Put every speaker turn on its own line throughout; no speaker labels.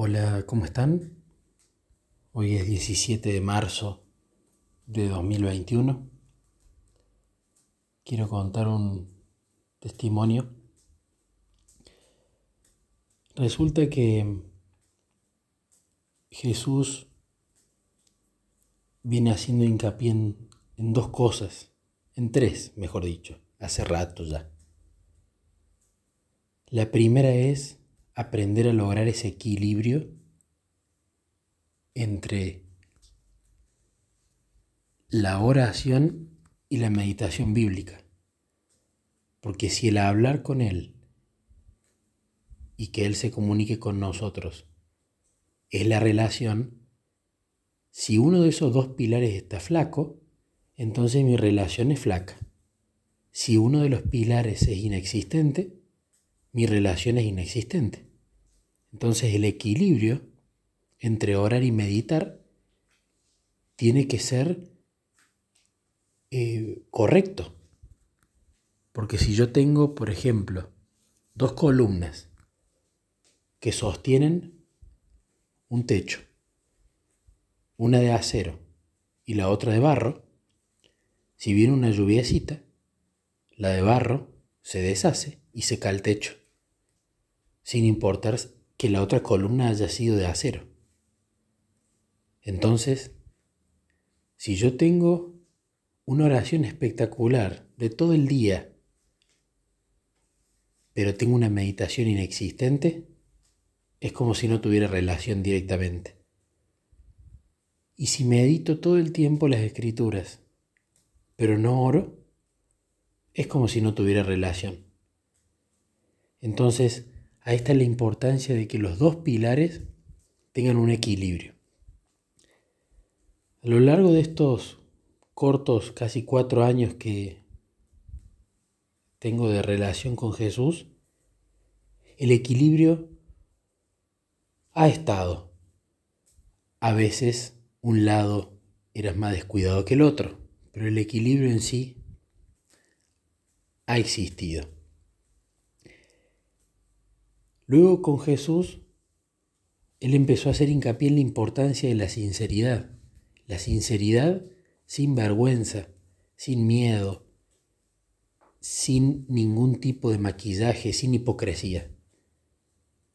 Hola, ¿cómo están? Hoy es 17 de marzo de 2021. Quiero contar un testimonio. Resulta que Jesús viene haciendo hincapié en, en dos cosas, en tres, mejor dicho, hace rato ya. La primera es aprender a lograr ese equilibrio entre la oración y la meditación bíblica. Porque si el hablar con Él y que Él se comunique con nosotros es la relación, si uno de esos dos pilares está flaco, entonces mi relación es flaca. Si uno de los pilares es inexistente, mi relación es inexistente. Entonces el equilibrio entre orar y meditar tiene que ser eh, correcto. Porque si yo tengo, por ejemplo, dos columnas que sostienen un techo, una de acero y la otra de barro, si viene una lluviacita, la de barro se deshace y se cae el techo, sin importar que la otra columna haya sido de acero. Entonces, si yo tengo una oración espectacular de todo el día, pero tengo una meditación inexistente, es como si no tuviera relación directamente. Y si medito todo el tiempo las escrituras, pero no oro, es como si no tuviera relación. Entonces, Ahí está la importancia de que los dos pilares tengan un equilibrio. A lo largo de estos cortos, casi cuatro años que tengo de relación con Jesús, el equilibrio ha estado. A veces un lado era más descuidado que el otro, pero el equilibrio en sí ha existido. Luego con Jesús, Él empezó a hacer hincapié en la importancia de la sinceridad. La sinceridad sin vergüenza, sin miedo, sin ningún tipo de maquillaje, sin hipocresía.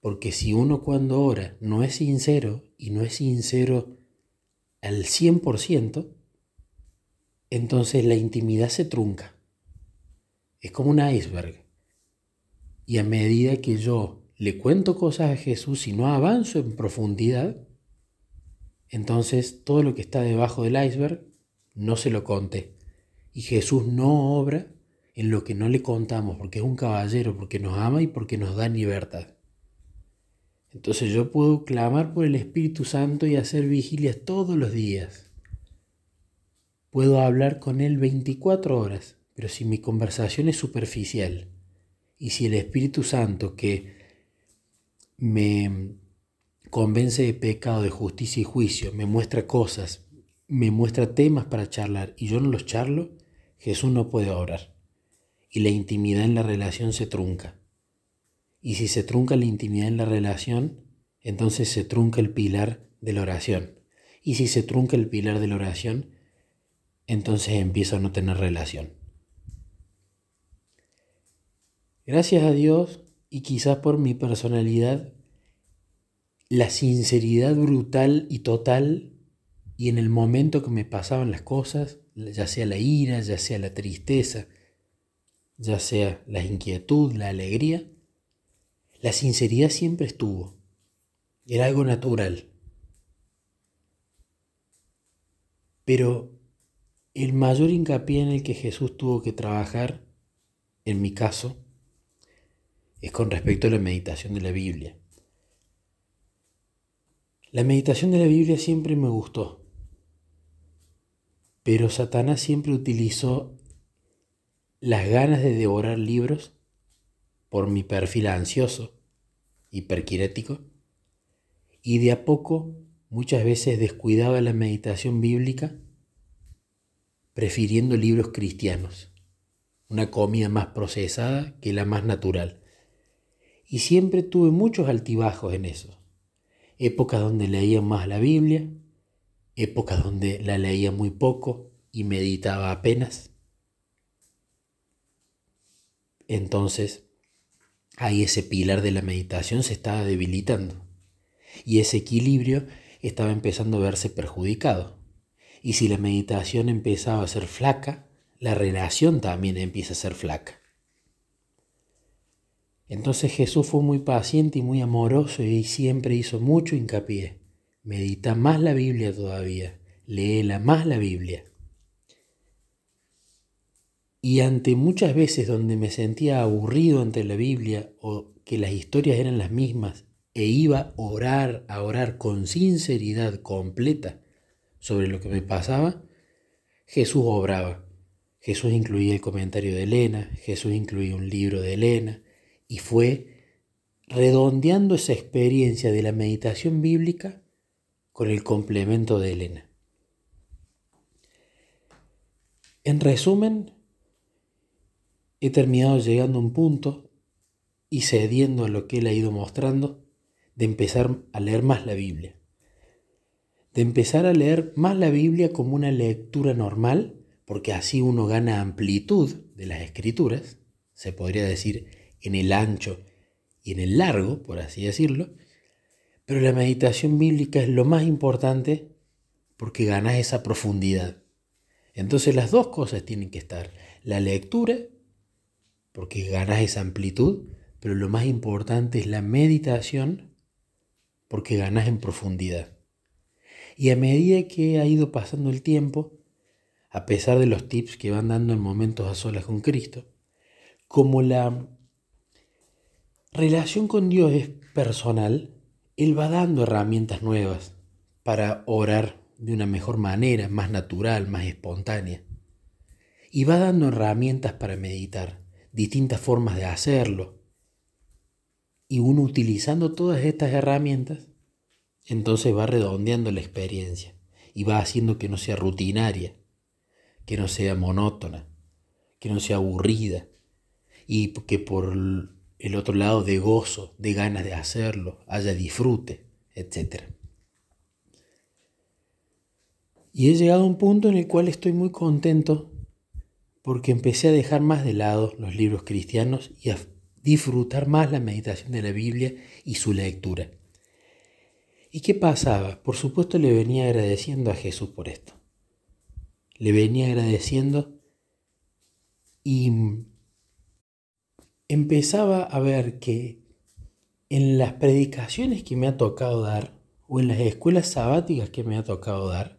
Porque si uno cuando ora no es sincero y no es sincero al 100%, entonces la intimidad se trunca. Es como un iceberg. Y a medida que yo le cuento cosas a Jesús y no avanzo en profundidad, entonces todo lo que está debajo del iceberg no se lo conté. Y Jesús no obra en lo que no le contamos, porque es un caballero, porque nos ama y porque nos da libertad. Entonces yo puedo clamar por el Espíritu Santo y hacer vigilias todos los días. Puedo hablar con Él 24 horas, pero si mi conversación es superficial y si el Espíritu Santo que me convence de pecado, de justicia y juicio, me muestra cosas, me muestra temas para charlar y yo no los charlo, Jesús no puede orar. Y la intimidad en la relación se trunca. Y si se trunca la intimidad en la relación, entonces se trunca el pilar de la oración. Y si se trunca el pilar de la oración, entonces empiezo a no tener relación. Gracias a Dios y quizás por mi personalidad, la sinceridad brutal y total y en el momento que me pasaban las cosas, ya sea la ira, ya sea la tristeza, ya sea la inquietud, la alegría, la sinceridad siempre estuvo. Era algo natural. Pero el mayor hincapié en el que Jesús tuvo que trabajar, en mi caso, es con respecto a la meditación de la Biblia. La meditación de la Biblia siempre me gustó, pero Satanás siempre utilizó las ganas de devorar libros por mi perfil ansioso, hiperquirético, y de a poco muchas veces descuidaba la meditación bíblica prefiriendo libros cristianos, una comida más procesada que la más natural. Y siempre tuve muchos altibajos en eso. épocas donde leía más la Biblia, épocas donde la leía muy poco y meditaba apenas. Entonces, ahí ese pilar de la meditación se estaba debilitando y ese equilibrio estaba empezando a verse perjudicado. Y si la meditación empezaba a ser flaca, la relación también empieza a ser flaca. Entonces Jesús fue muy paciente y muy amoroso y siempre hizo mucho hincapié. Medita más la Biblia todavía, léela más la Biblia. Y ante muchas veces donde me sentía aburrido ante la Biblia o que las historias eran las mismas e iba a orar, a orar con sinceridad completa sobre lo que me pasaba, Jesús obraba. Jesús incluía el comentario de Elena, Jesús incluía un libro de Elena, y fue redondeando esa experiencia de la meditación bíblica con el complemento de Elena. En resumen, he terminado llegando a un punto y cediendo a lo que él ha ido mostrando de empezar a leer más la Biblia. De empezar a leer más la Biblia como una lectura normal, porque así uno gana amplitud de las escrituras, se podría decir en el ancho y en el largo, por así decirlo, pero la meditación bíblica es lo más importante porque ganas esa profundidad. Entonces las dos cosas tienen que estar. La lectura, porque ganas esa amplitud, pero lo más importante es la meditación, porque ganas en profundidad. Y a medida que ha ido pasando el tiempo, a pesar de los tips que van dando en momentos a solas con Cristo, como la relación con Dios es personal, Él va dando herramientas nuevas para orar de una mejor manera, más natural, más espontánea. Y va dando herramientas para meditar, distintas formas de hacerlo. Y uno utilizando todas estas herramientas, entonces va redondeando la experiencia y va haciendo que no sea rutinaria, que no sea monótona, que no sea aburrida y que por el otro lado de gozo, de ganas de hacerlo, haya disfrute, etc. Y he llegado a un punto en el cual estoy muy contento porque empecé a dejar más de lado los libros cristianos y a disfrutar más la meditación de la Biblia y su lectura. ¿Y qué pasaba? Por supuesto le venía agradeciendo a Jesús por esto. Le venía agradeciendo y empezaba a ver que en las predicaciones que me ha tocado dar o en las escuelas sabáticas que me ha tocado dar,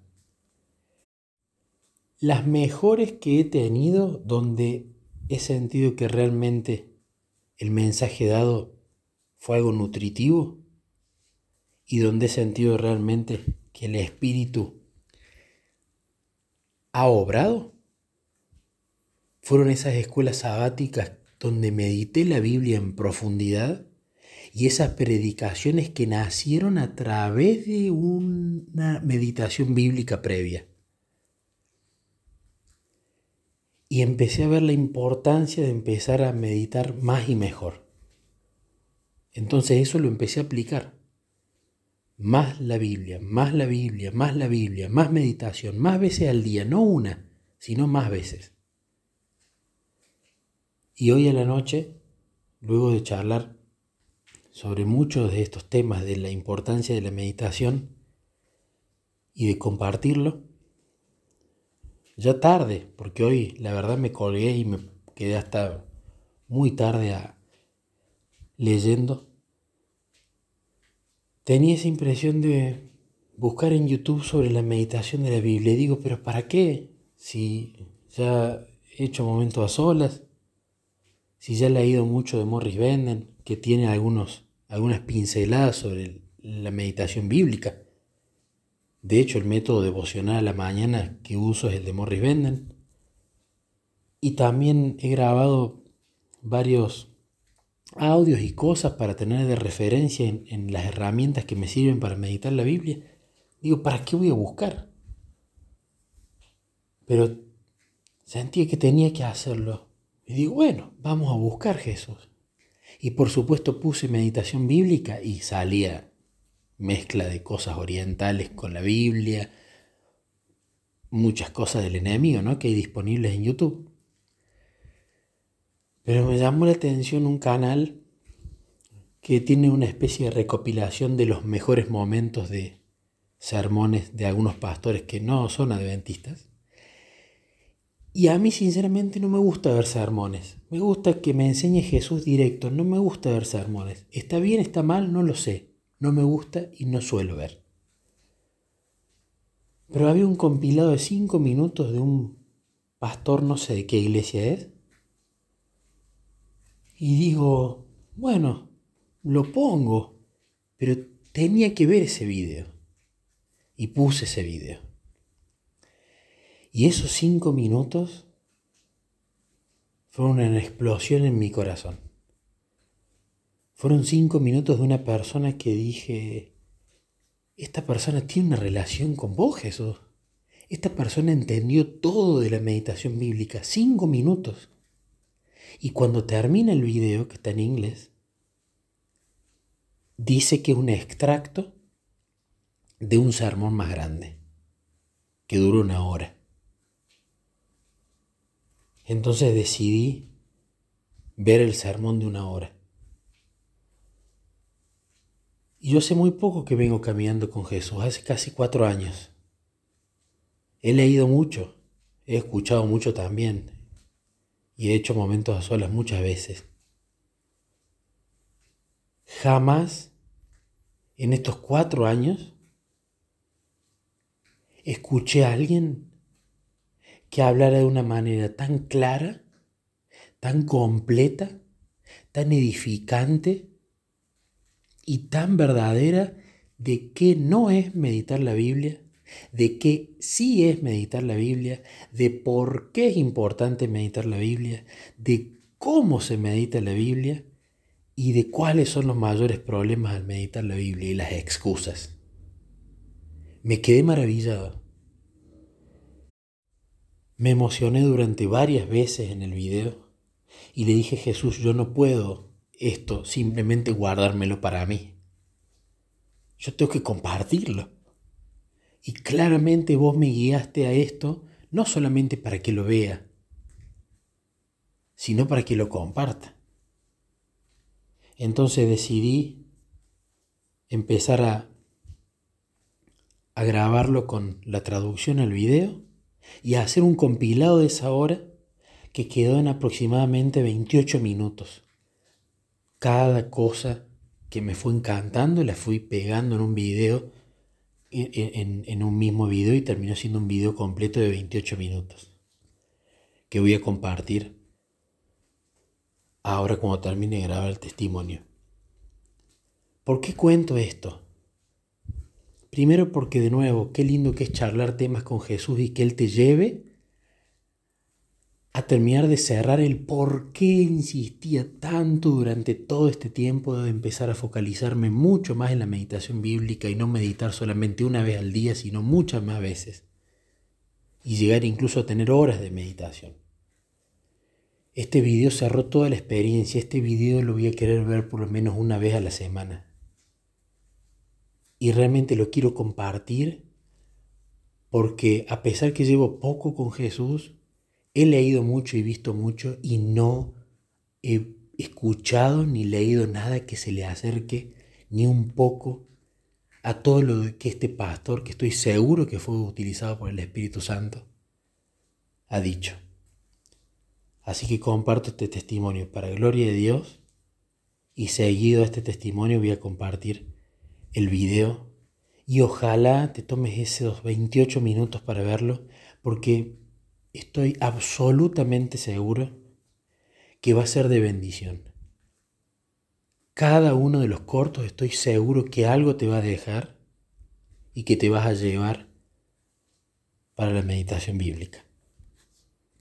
las mejores que he tenido donde he sentido que realmente el mensaje dado fue algo nutritivo y donde he sentido realmente que el Espíritu ha obrado, fueron esas escuelas sabáticas donde medité la Biblia en profundidad y esas predicaciones que nacieron a través de una meditación bíblica previa. Y empecé a ver la importancia de empezar a meditar más y mejor. Entonces eso lo empecé a aplicar. Más la Biblia, más la Biblia, más la Biblia, más meditación, más veces al día, no una, sino más veces. Y hoy a la noche, luego de charlar sobre muchos de estos temas de la importancia de la meditación y de compartirlo, ya tarde, porque hoy la verdad me colgué y me quedé hasta muy tarde leyendo, tenía esa impresión de buscar en YouTube sobre la meditación de la Biblia. Digo, pero ¿para qué? Si ya he hecho momentos a solas, si ya he leído mucho de Morris Benden, que tiene algunos, algunas pinceladas sobre la meditación bíblica. De hecho, el método devocional a la mañana que uso es el de Morris Benden. Y también he grabado varios audios y cosas para tener de referencia en, en, las herramientas que me sirven para meditar la Biblia. Digo, ¿para qué voy a buscar? Pero sentía que tenía que hacerlo y digo, bueno, vamos a buscar Jesús. Y por supuesto puse meditación bíblica y salía mezcla de cosas orientales con la Biblia, muchas cosas del enemigo, ¿no? Que hay disponibles en YouTube. Pero me llamó la atención un canal que tiene una especie de recopilación de los mejores momentos de sermones de algunos pastores que no son adventistas. Y a mí sinceramente no me gusta ver sermones. Me gusta que me enseñe Jesús directo. No me gusta ver sermones. Está bien, está mal, no lo sé. No me gusta y no suelo ver. Pero había un compilado de cinco minutos de un pastor, no sé de qué iglesia es. Y digo, bueno, lo pongo, pero tenía que ver ese video. Y puse ese video. Y esos cinco minutos fueron una explosión en mi corazón. Fueron cinco minutos de una persona que dije, esta persona tiene una relación con vos, Jesús. Esta persona entendió todo de la meditación bíblica, cinco minutos. Y cuando termina el video, que está en inglés, dice que es un extracto de un sermón más grande, que dura una hora. Entonces decidí ver el sermón de una hora. Y yo sé muy poco que vengo caminando con Jesús, hace casi cuatro años. He leído mucho, he escuchado mucho también y he hecho momentos a solas muchas veces. Jamás en estos cuatro años escuché a alguien que hablara de una manera tan clara, tan completa, tan edificante, y tan verdadera de qué no es meditar la Biblia, de qué sí es meditar la Biblia, de por qué es importante meditar la Biblia, de cómo se medita la Biblia y de cuáles son los mayores problemas al meditar la Biblia y las excusas. Me quedé maravillado. Me emocioné durante varias veces en el video y le dije Jesús, yo no puedo esto simplemente guardármelo para mí. Yo tengo que compartirlo. Y claramente vos me guiaste a esto no solamente para que lo vea, sino para que lo comparta. Entonces decidí empezar a, a grabarlo con la traducción al video y hacer un compilado de esa hora que quedó en aproximadamente 28 minutos cada cosa que me fue encantando la fui pegando en un video, en, un mismo video y terminó siendo un video completo de 28 minutos que voy a compartir ahora cuando termine de grabar el testimonio. ¿Por qué cuento esto? Primero porque de nuevo, qué lindo que es charlar temas con Jesús y que Él te lleve a terminar de cerrar el por qué insistía tanto durante todo este tiempo de empezar a focalizarme mucho más en la meditación bíblica y no meditar solamente una vez al día, sino muchas más veces. Y llegar incluso a tener horas de meditación. Este video cerró toda la experiencia, este video lo voy a querer ver por lo menos una vez a la semana. Y realmente lo quiero compartir porque a pesar que llevo poco con Jesús, He leído mucho y visto mucho y no he escuchado ni leído nada que se le acerque ni un poco a todo lo que este pastor, que estoy seguro que fue utilizado por el Espíritu Santo, ha dicho. Así que comparto este testimonio para gloria de Dios y seguido a este testimonio voy a compartir el video y ojalá te tomes esos 28 minutos para verlo porque estoy absolutamente seguro que va a ser de bendición. Cada uno de los cortos estoy seguro que algo te va a dejar y que te vas a llevar para la meditación bíblica.